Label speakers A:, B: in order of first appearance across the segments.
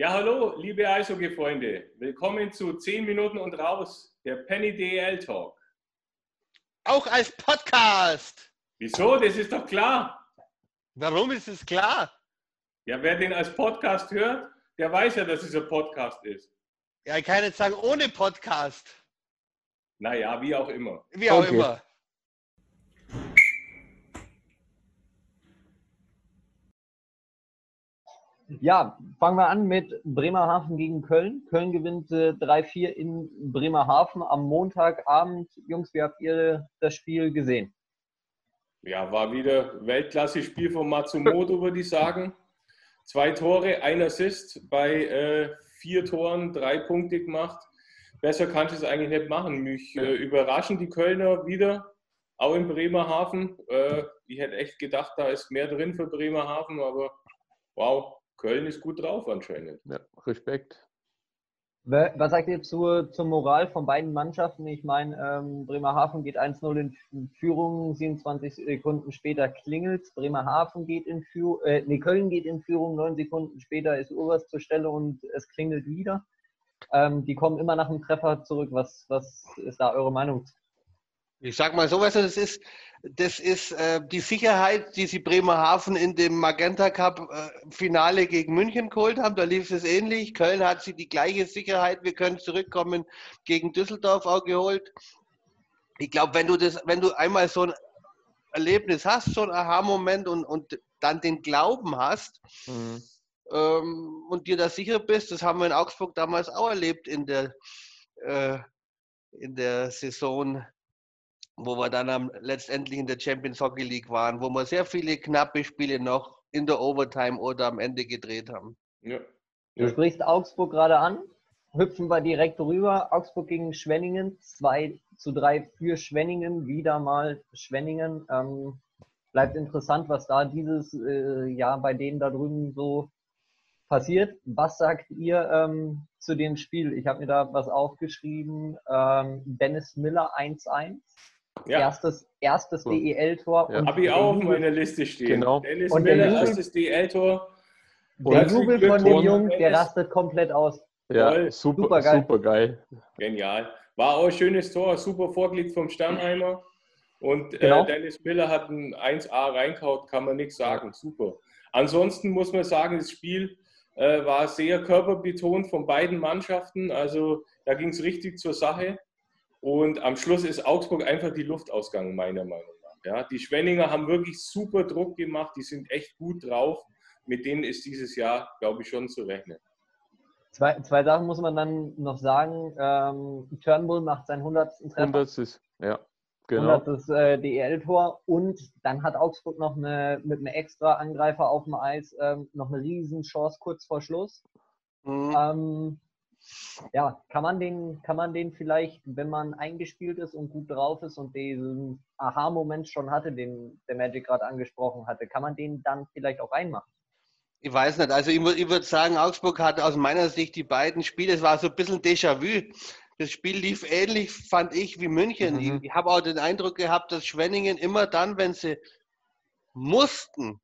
A: Ja, hallo, liebe Eishockey-Freunde. Willkommen zu 10 Minuten und raus, der Penny DL Talk.
B: Auch als Podcast.
A: Wieso? Das ist doch klar.
B: Warum ist es klar?
A: Ja, wer den als Podcast hört, der weiß ja, dass es ein Podcast ist.
B: Ja, ich kann jetzt sagen, ohne Podcast.
A: Naja, wie auch immer.
B: Wie auch
C: Okay.
B: immer.
C: Ja, fangen wir an mit Bremerhaven gegen Köln. Köln gewinnt äh, 3-4 in Bremerhaven am Montagabend. Jungs, wie habt ihr das Spiel gesehen?
A: Ja, war wieder Weltklasse-Spiel von Matsumoto, würde ich sagen. Zwei Tore, ein Assist bei äh, vier Toren, drei Punkte gemacht. Besser kannst du es eigentlich nicht machen. Mich äh, überraschen die Kölner wieder, auch in Bremerhaven. Äh, ich hätte echt gedacht, da ist mehr drin für Bremerhaven, aber wow, Köln ist gut drauf anscheinend.
D: Ja, Respekt.
C: Was sagt ihr zur, zur Moral von beiden Mannschaften? Ich meine, ähm, Bremerhaven geht 1-0 in Führung, 27 Sekunden später klingelt Bremerhaven geht in Führung, äh, nee, Köln geht in Führung, 9 Sekunden später ist Urwas zur Stelle und es klingelt wieder. Ähm, die kommen immer nach dem Treffer zurück. Was, was ist da eure Meinung?
B: Ich sag mal so, du, das ist, das ist äh, die Sicherheit, die sie Bremerhaven in dem Magenta Cup äh, Finale gegen München geholt haben. Da lief es ähnlich. Köln hat sie die gleiche Sicherheit. Wir können zurückkommen gegen Düsseldorf auch geholt. Ich glaube, wenn du das, wenn du einmal so ein Erlebnis hast, so ein Aha-Moment und, und dann den Glauben hast,
D: Mhm.
B: ähm, und dir da sicher bist, das haben wir in Augsburg damals auch erlebt in der, äh, in der Saison, wo wir dann am, letztendlich in der Champions Hockey League waren, wo wir sehr viele knappe Spiele noch in der Overtime oder am Ende gedreht haben.
A: Ja.
C: Du sprichst Augsburg gerade an. Hüpfen wir direkt rüber. Augsburg gegen Schwenningen. 2 zu 3 für Schwenningen. Wieder mal Schwenningen. Ähm, bleibt interessant, was da dieses äh, Jahr bei denen da drüben so passiert. Was sagt ihr ähm, zu dem Spiel? Ich habe mir da was aufgeschrieben. Ähm, Dennis Miller 1-1.
A: Ja,
C: Erstes, erstes
D: So.
C: DEL-Tor.
D: Ja.
A: habe ich
C: der
A: auch auf meiner Liste stehen.
D: Genau.
A: Dennis
C: Und der
A: Miller,
C: Jubel-
A: erstes DL-Tor.
C: Der Jubel von dem Jungen, der rastet komplett aus.
D: Ja,
A: Toll.
D: super,
C: Supergeil.
D: super geil.
A: Genial. War auch ein schönes Tor, super vorgelegt vom Sternheimer. Und
C: Genau.
A: äh, Dennis Miller hat ein 1A reinkaut, kann man nichts sagen. Super. Ansonsten muss man sagen, das Spiel äh, war sehr körperbetont von beiden Mannschaften. Also da ging es richtig zur Sache. Und am Schluss ist Augsburg einfach die Luft ausgegangen, meiner Meinung nach. Ja, die Schwenninger haben wirklich super Druck gemacht, die sind echt gut drauf. Mit denen ist dieses Jahr, glaube ich, schon zu rechnen.
C: Zwei, zwei Sachen muss man dann noch sagen. Ähm, Turnbull macht seinen 100. Treffer,
D: 100 ist, ja, genau.
C: 100. Äh, DEL-Tor und dann hat Augsburg noch eine, mit einem extra Angreifer auf dem Eis ähm, noch eine riesen Chance kurz vor Schluss.
B: Mhm.
C: Ähm, ja, kann man, den, kann man den vielleicht, wenn man eingespielt ist und gut drauf ist und diesen Aha-Moment schon hatte, den der Magic gerade angesprochen hatte, kann man den dann vielleicht auch reinmachen?
B: Ich weiß nicht. Also ich, ich würde sagen, Augsburg hat aus meiner Sicht die beiden Spiele, es war so ein bisschen Déjà-vu. Das Spiel lief ähnlich, fand ich, wie München.
D: Mhm.
B: Ich, ich habe auch den Eindruck gehabt, dass Schwenningen immer dann, wenn sie mussten,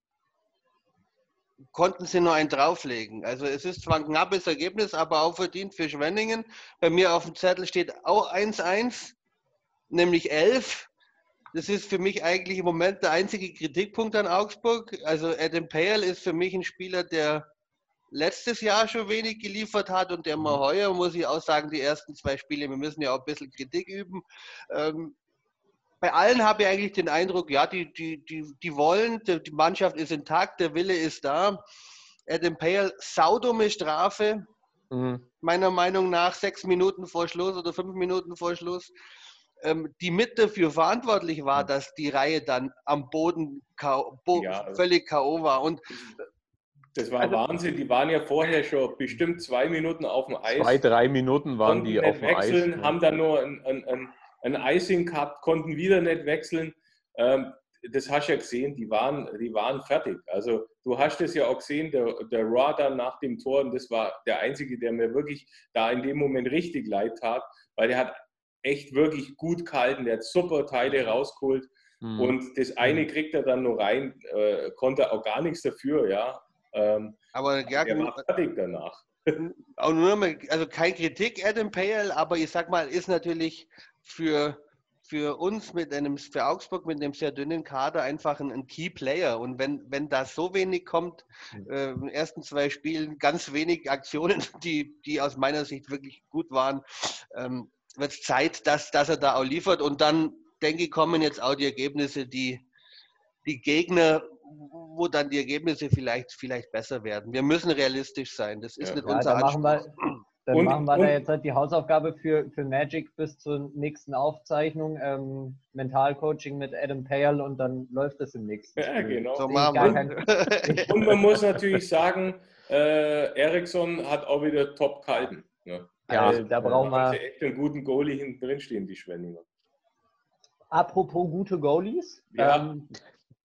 B: konnten sie nur einen drauflegen. Also es ist zwar ein knappes Ergebnis, aber auch verdient für Schwenningen. Bei mir auf dem Zettel steht auch 1-1, nämlich 11. Das ist für mich eigentlich im Moment der einzige Kritikpunkt an Augsburg. Also Adam Pale ist für mich ein Spieler, der letztes Jahr schon wenig geliefert hat und der mal heuer, muss ich auch sagen, die ersten zwei Spiele, wir müssen ja auch ein bisschen Kritik üben. Ähm, bei allen habe ich eigentlich den Eindruck, ja, die, die, die, die wollen, die, Mannschaft ist intakt, der Wille ist da. Adam Pale, saudumme Strafe,
D: Mhm.
B: meiner Meinung nach, sechs Minuten vor Schluss oder fünf Minuten vor Schluss, ähm, die mit dafür verantwortlich war, dass die Reihe dann am Boden K.O. bo
A: Ja.
B: völlig K.O. war. Und
A: Das war
B: Also-
A: Wahnsinn. Die waren ja vorher schon bestimmt zwei Minuten auf dem Eis.
D: Zwei, drei Minuten waren die auf dem
A: wechseln,
D: Eis.
A: haben dann nur ein, ein, ein, ein Icing gehabt, konnten wieder nicht wechseln. Ähm, das hast du ja gesehen, die waren, die waren fertig. Also du hast es ja auch gesehen, der, der Raw dann nach dem Tor, und das war der Einzige, der mir wirklich da in dem Moment richtig leid tat, weil der hat echt wirklich gut gehalten, der hat super Teile rausgeholt
D: Mhm.
A: und das eine kriegt er dann nur rein, äh, konnte auch gar nichts dafür, ja. Ähm,
B: Aber ja,
A: er war fertig danach.
B: Auch nur mal, also kein Kritik, Adam Pale, aber ich sag mal, ist natürlich für, für uns mit einem, für Augsburg mit einem sehr dünnen Kader einfach ein, ein Key Player. Und wenn, wenn da so wenig kommt, äh, in den ersten zwei Spielen ganz wenig Aktionen, die, die aus meiner Sicht wirklich gut waren, ähm, wird es Zeit, dass, dass er da auch liefert. Und dann, denke ich, kommen jetzt auch die Ergebnisse, die die Gegner, wo dann die Ergebnisse vielleicht, vielleicht besser werden. Wir müssen realistisch sein. Das ist
A: Ja.
B: nicht
C: Ja,
B: unser
C: dann machen wir,
B: Anspruch.
C: dann
A: Und-
C: machen wir
A: und-
C: da jetzt halt die Hausaufgabe für, für Magic bis zur nächsten Aufzeichnung. Ähm, Mentalcoaching mit Adam Pale und dann läuft es im nächsten
A: Ja,
C: Spiel.
A: genau.
B: So wir.
A: Und man muss natürlich sagen, äh, Eriksson hat auch wieder top gehalten. Ne?
C: Ja, also, da brauchen wir,
A: echt einen guten Goalie hinten drin stehen, die Schwenninger.
C: apropos gute Goalies,
A: Ja.
C: ähm,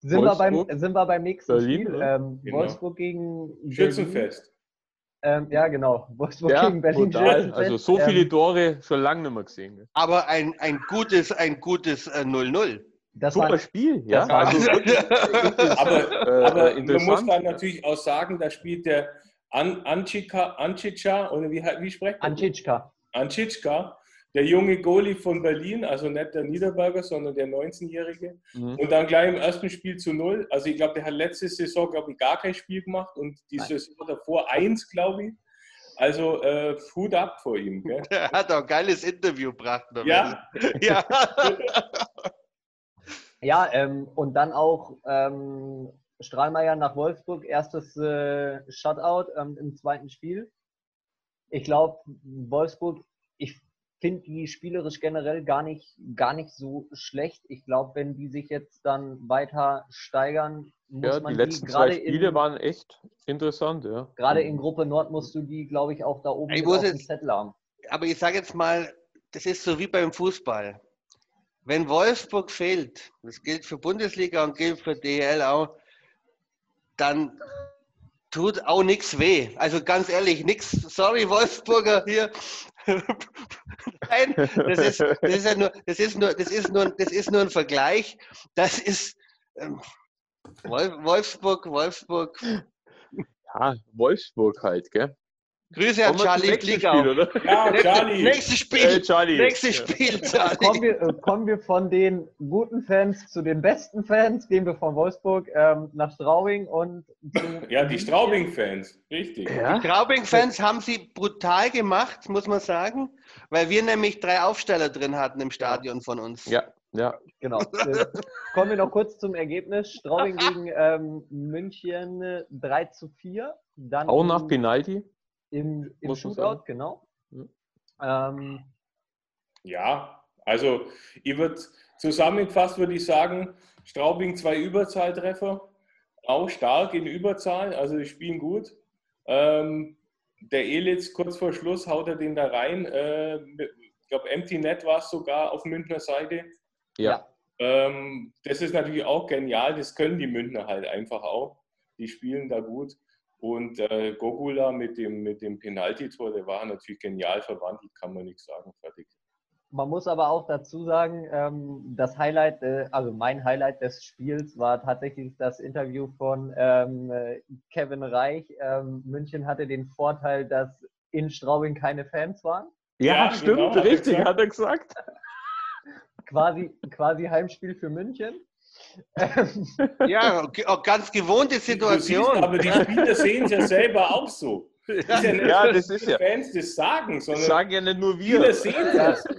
C: sind, wir beim, sind wir beim nächsten
D: Berlin,
C: Spiel. Ähm,
A: Genau.
C: Wolfsburg gegen.
A: Schützenfest.
C: Ähm, ja, genau. Wolfsburg
D: Ja,
C: gegen Berlin. Schützenfest.
D: Also so viele
C: Ähm,
D: Tore schon lange nicht mehr gesehen.
B: Aber ein, ein gutes, ein gutes äh, 0-0.
C: das
D: Super
C: war,
D: Spiel, ja.
C: das war-
D: Also
A: Aber,
D: äh,
A: aber man muss dann natürlich auch sagen, da spielt der An Anchika, Anchicha, oder wie, wie spricht man?
C: Antitschka.
A: Anchitschka, der junge Goalie von Berlin, also nicht der Niederberger, sondern der 19-Jährige.
D: Mhm.
A: Und dann gleich im ersten Spiel zu null. Also ich glaube, der hat letzte Saison, glaube ich, gar kein Spiel gemacht und die
C: Nein.
A: Saison davor eins, glaube ich. Also äh, Hut ab vor ihm. Gell?
B: Er hat auch ein geiles Interview gebracht.
A: Ja,
B: ja.
C: Ja, ähm, und dann auch ähm, Strahlmeier nach Wolfsburg, erstes äh, Shutout ähm, im zweiten Spiel. Ich glaube, Wolfsburg, finde die spielerisch generell gar nicht, gar nicht so schlecht. Ich glaube, wenn die sich jetzt dann weiter steigern, muss
D: Ja,
C: man
D: die letzten
C: die
D: zwei
C: gerade
D: Spiele
C: in,
D: waren echt interessant, ja.
C: gerade in Gruppe Nord musst du die, glaube ich, auch da oben
B: Ich
C: auf dem
B: jetzt-
C: Zettel haben.
B: Aber ich sage jetzt mal, das ist so wie beim Fußball. Wenn Wolfsburg fehlt, das gilt für Bundesliga und gilt für DL auch, dann tut auch nichts weh. Also ganz ehrlich, nichts. Sorry, Wolfsburger hier. Nein, das ist, das ist ja nur, das ist nur, das ist nur, das ist nur ein Vergleich. Das ist ähm, Wolf- Wolfsburg, Wolfsburg.
D: Ja, Wolfsburg halt, gell?
B: Grüße an
D: Kommen
B: Charlie
D: oder?
A: ja Charlie.
B: Nächstes Spiel.
D: Äh, Charlie.
B: Nächstes. Spiel,
C: Kommen
B: Charlie.
C: wir, äh, kommen wir von den guten Fans zu den besten Fans, gehen wir von Wolfsburg ähm, nach Straubing und zu
A: Ja, die Straubing-Fans, richtig.
D: Ja?
B: Straubing-Fans haben sie brutal gemacht, muss man sagen, weil wir nämlich drei Aufsteller drin hatten im Stadion von uns.
D: Ja, ja.
C: Genau. Äh, kommen wir noch kurz zum Ergebnis. Straubing gegen ähm, München äh, 3 zu 4. Dann
D: Auch nach Penalty.
C: Im, im Shootout, genau.
D: Mhm.
C: Ähm,
A: Ja, also ich würde zusammengefasst würde ich sagen, Straubing zwei Überzahltreffer, auch stark in Überzahl, also die spielen gut. Ähm, der Elitz kurz vor Schluss haut er den da rein. Äh, ich glaube, Empty Net war es sogar auf Münchner Seite.
D: Ja.
A: Ähm, das ist natürlich auch genial, das können die Münchner halt einfach auch. Die spielen da gut. Und äh, Gogula mit dem, mit dem Penalty-Tor, der war natürlich genial verwandelt, kann man nichts sagen. Fertig.
C: man muss aber auch dazu sagen, ähm, das Highlight, äh, also mein Highlight des Spiels war tatsächlich das Interview von ähm, äh, Kevin Reich. Ähm, München hatte den Vorteil, dass in Straubing keine Fans waren.
D: Ja,
A: Ja,
D: stimmt,
A: genau, hat er
D: richtig,
A: gesagt.
D: hat er gesagt.
C: Quasi, quasi Heimspiel für München.
B: Ja, ganz gewohnte
A: Du siehst,
B: Situation.
A: aber die Spieler sehen es ja selber auch so. Das ist ja nicht,
D: Ja, das ist
A: die
D: ja-
A: Fans das sagen,
D: Das
A: sondern
D: sagen ja nicht nur
A: Spieler
D: wir.
A: sehen das so.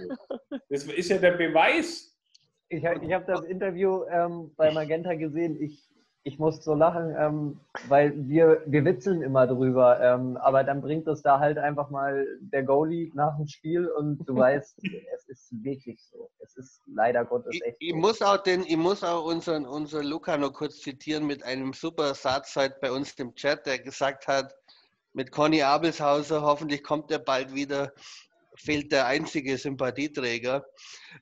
A: Das ist ja der Beweis.
C: Ich, ich habe das Interview ähm, bei Magenta gesehen. Ich, ich musste so lachen, ähm, weil wir, wir witzeln immer drüber. Ähm, aber dann bringt es da halt einfach mal der Goalie nach dem Spiel und du weißt, es ist wirklich so. Es ist leider Gottes
B: Ich,
C: echt
B: ich
C: so.
B: muss auch den, ich muss auch unseren, unseren Luca noch kurz zitieren mit einem super Satz heute bei uns im Chat, der gesagt hat, mit Conny Abelshauser, hoffentlich kommt er bald wieder, fehlt der einzige Sympathieträger.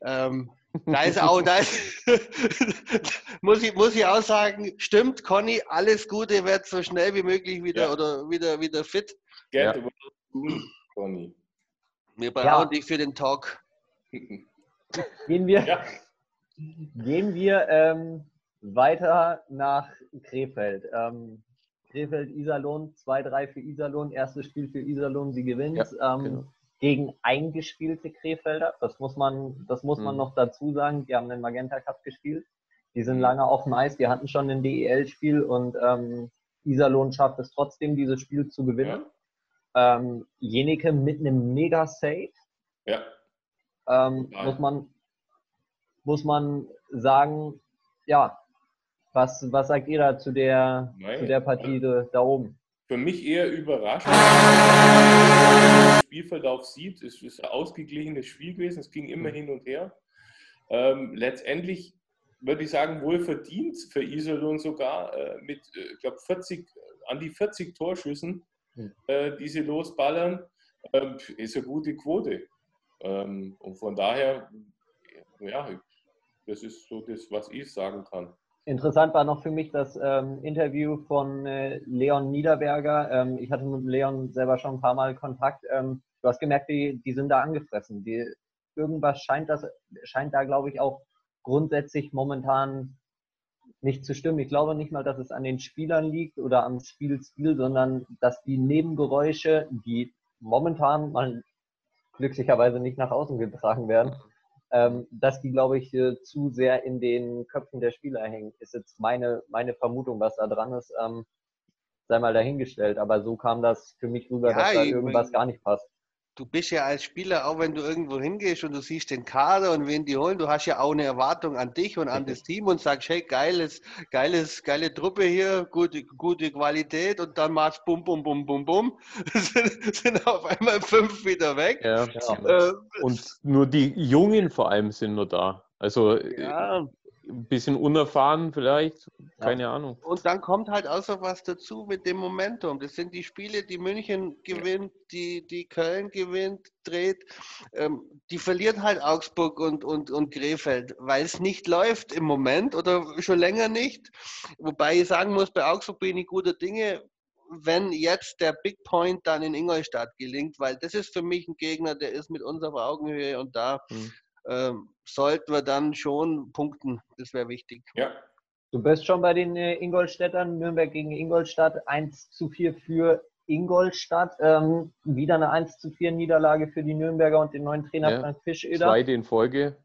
B: Ähm, da ist auch, da ist, muss, ich, muss ich auch sagen, stimmt, Conny, alles Gute, wird so schnell wie möglich wieder
A: Ja.
B: oder wieder, wieder fit.
A: Gell,
D: Ja.
A: du warst gut, Conny.
B: Wir brauchen
C: Ja.
B: dich für den Talk.
C: Gehen wir,
A: Ja,
C: gehen wir ähm, weiter nach Krefeld. Ähm, Krefeld Iserlohn, 2-3 für Iserlohn, erstes Spiel für Iserlohn, sie gewinnt.
D: Ja,
C: ähm,
D: genau.
C: Gegen eingespielte Krefelder, das muss man, das muss man
D: Mhm.
C: noch dazu sagen. Die haben den Magenta Cup gespielt. Die sind
A: Mhm.
C: lange auf dem Eis, die hatten schon ein DEL-Spiel und ähm, Iserlohn schafft es trotzdem, dieses Spiel zu gewinnen. Ähm, Jenike mit einem Mega-Save.
A: Ja.
C: ähm, muss man muss man sagen, ja, was, was sagt ihr da zu der,
A: Nein.
C: zu der Partie da, da oben?
A: Für mich eher überraschend. Den Spielverlauf sieht, es ist ein ausgeglichenes Spiel gewesen, es ging immer hin und her. Ähm, letztendlich würde ich sagen, wohl verdient für Iserlohn sogar äh, mit, äh, ich glaube, 40, an die 40 Torschüssen,
C: Hm.
A: äh, die sie losballern, ähm, ist eine gute Quote. Ähm, und von daher, ja, das ist so das, was ich sagen kann.
C: Interessant war noch für mich das ähm, Interview von äh, Leon Niederberger. Ähm, ich hatte mit Leon selber schon ein paar Mal Kontakt. Ähm, du hast gemerkt, die, die sind da angefressen. Die, irgendwas scheint, das, scheint da, glaube ich, auch grundsätzlich momentan nicht zu stimmen. Ich glaube nicht mal, dass es an den Spielern liegt oder am Spielstil, sondern dass die Nebengeräusche, die momentan mal glücklicherweise nicht nach außen getragen werden, ähm, dass die, glaube ich, äh, zu sehr in den Köpfen der Spieler hängen. Ist jetzt meine, meine Vermutung, was da dran ist, ähm, sei mal dahingestellt. Aber so kam das für mich rüber,
B: Ja,
C: dass da irgendwas
B: mein-
C: gar nicht passt.
B: Du bist ja als Spieler, auch wenn du irgendwo hingehst und du siehst den Kader und wen die holen, du hast ja auch eine Erwartung an dich und an das Team und sagst, hey, geiles, geiles, geile Truppe hier, gute, gute Qualität und dann machst bum, bum, bum, bum, bum, sind, sind auf einmal fünf wieder weg.
D: Ja.
C: Ja.
B: Äh,
D: Und nur die Jungen vor allem sind nur da. Also äh,
B: ja,
D: ein bisschen unerfahren vielleicht, keine Ahnung.
B: und dann kommt halt auch so was dazu mit dem Momentum. Das sind die Spiele, die München gewinnt, die, die Köln gewinnt, dreht. Ähm, die verlieren halt Augsburg und, und, und Krefeld, weil es nicht läuft im Moment oder schon länger nicht. Wobei ich sagen muss, bei Augsburg bin ich guter Dinge, wenn jetzt der Big Point dann in Ingolstadt gelingt, weil das ist für mich ein Gegner, der ist mit uns auf Augenhöhe und da
D: Hm.
B: Ähm, sollten wir dann schon punkten. Das wäre wichtig.
A: Ja,
C: Du bist schon bei den äh, Ingolstädtern, Nürnberg gegen Ingolstadt, 1 zu 4 für Ingolstadt. Ähm, wieder eine 1 zu 4 Niederlage für die Nürnberger und den neuen Trainer
D: Ja,
C: Frank Fischeder.
D: Zweite in Folge.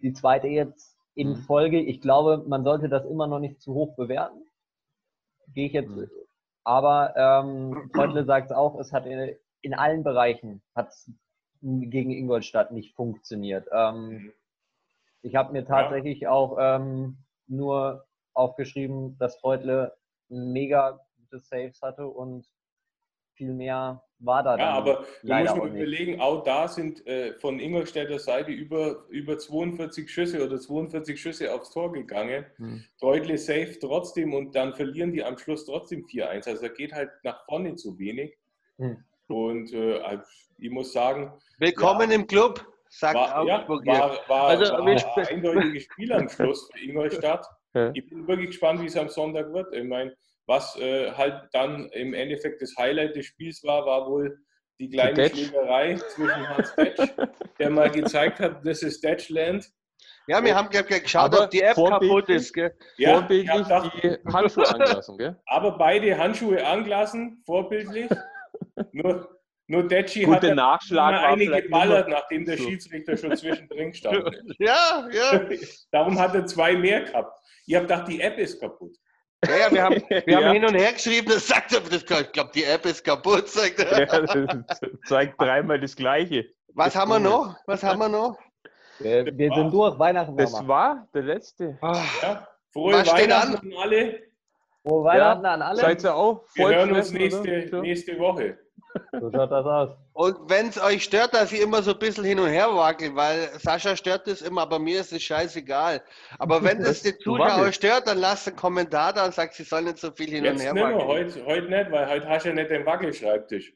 C: Die zweite jetzt in
D: Mhm.
C: Folge. Ich glaube, man sollte das immer noch nicht zu hoch bewerten. Gehe ich jetzt.
D: Mhm.
C: Aber ähm, Freutle sagt es auch, es hat in, in allen Bereichen hat's gegen Ingolstadt nicht funktioniert. Ähm, ich habe mir tatsächlich auch ähm, nur aufgeschrieben, dass Freutle mega gute Saves hatte und viel mehr war da
A: Ja, aber du musst mir überlegen, auch da sind äh, von Ingolstädter Seite über, über 42 Schüsse oder 42 Schüsse aufs Tor gegangen.
D: Hm.
A: Deutlich safe trotzdem und dann verlieren die am Schluss trotzdem 4-1. Also da geht halt nach vorne zu wenig.
C: Hm.
A: Und äh, also ich muss sagen,
B: Willkommen im Club, sagt
A: war, ja,
B: Augsburg hier.
A: war, war,
B: Also,
A: war ein eindeutiges Spiel am Schluss für Ingolstadt.
D: Ja.
A: Ich bin wirklich gespannt, wie es am Sonntag wird. Ich meine, was äh, halt dann im Endeffekt das Highlight des Spiels war, war wohl die kleine
D: Detsch.
A: Schlägerei zwischen Hans Detsch, der mal gezeigt hat, das ist Detschland.
B: Ja, wir haben glaub, ich, geschaut,
D: Aber
B: ob die App kaputt ist. Gell?
A: Ja, ich
D: Vorbildlich
A: gedacht,
D: die Handschuhe angelassen, gell?
A: aber beide Handschuhe angelassen, vorbildlich. Nur, nur Detschi hat
D: Nachschlag
A: mal
D: war
A: eine
D: vielleicht
A: geballert, nachdem der
D: so.
A: Schiedsrichter schon zwischendrin stand.
B: Ja, ja.
A: Darum hat er zwei mehr gehabt. Ich habe gedacht, die App ist kaputt.
B: Ja, ja wir haben, wir
D: Ja.
B: haben hin und her geschrieben, das sagt er, das, ich glaube, die App ist kaputt, sagt er.
D: Ja, das zeigt dreimal das Gleiche.
B: Was haben wir noch? Was haben wir noch?
C: Wir, wir sind durch, Weihnachten
D: Das war der letzte.
B: Ah,
A: Ja, frohe
B: Was
A: Weihnachten
B: an
A: alle.
C: Frohe Weihnachten an alle.
D: Seid ihr auch
A: Wir hören uns nächste,
D: oder?
A: nächste Woche.
C: So schaut das aus.
B: Und wenn es euch stört, dass ich immer so ein bisschen hin und her wackel, weil Sascha stört das immer, aber mir ist es scheißegal. Aber wenn das die
D: Du
B: Zuschauer stört, dann lasst einen Kommentar da und sagt, sie sollen nicht so viel hin und
A: Jetzt
B: her
A: nicht mehr,
B: wackeln.
A: heute, heute nicht, weil heute hast du ja nicht den Wackelschreibtisch.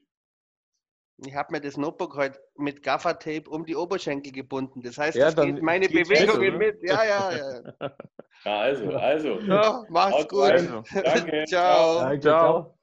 B: Ich habe mir das Notebook heute mit Gaffertape um die Oberschenkel gebunden. Das heißt,
D: Ja,
B: das geht meine Bewegungen
D: besser,
B: mit. Ja, ja, ja.
A: Ja, also, also.
B: ja macht's
A: Haut
B: gut.
A: rein.
D: Also.
A: Danke.
B: Ciao.
C: Danke,
D: Ciao.
C: ciao.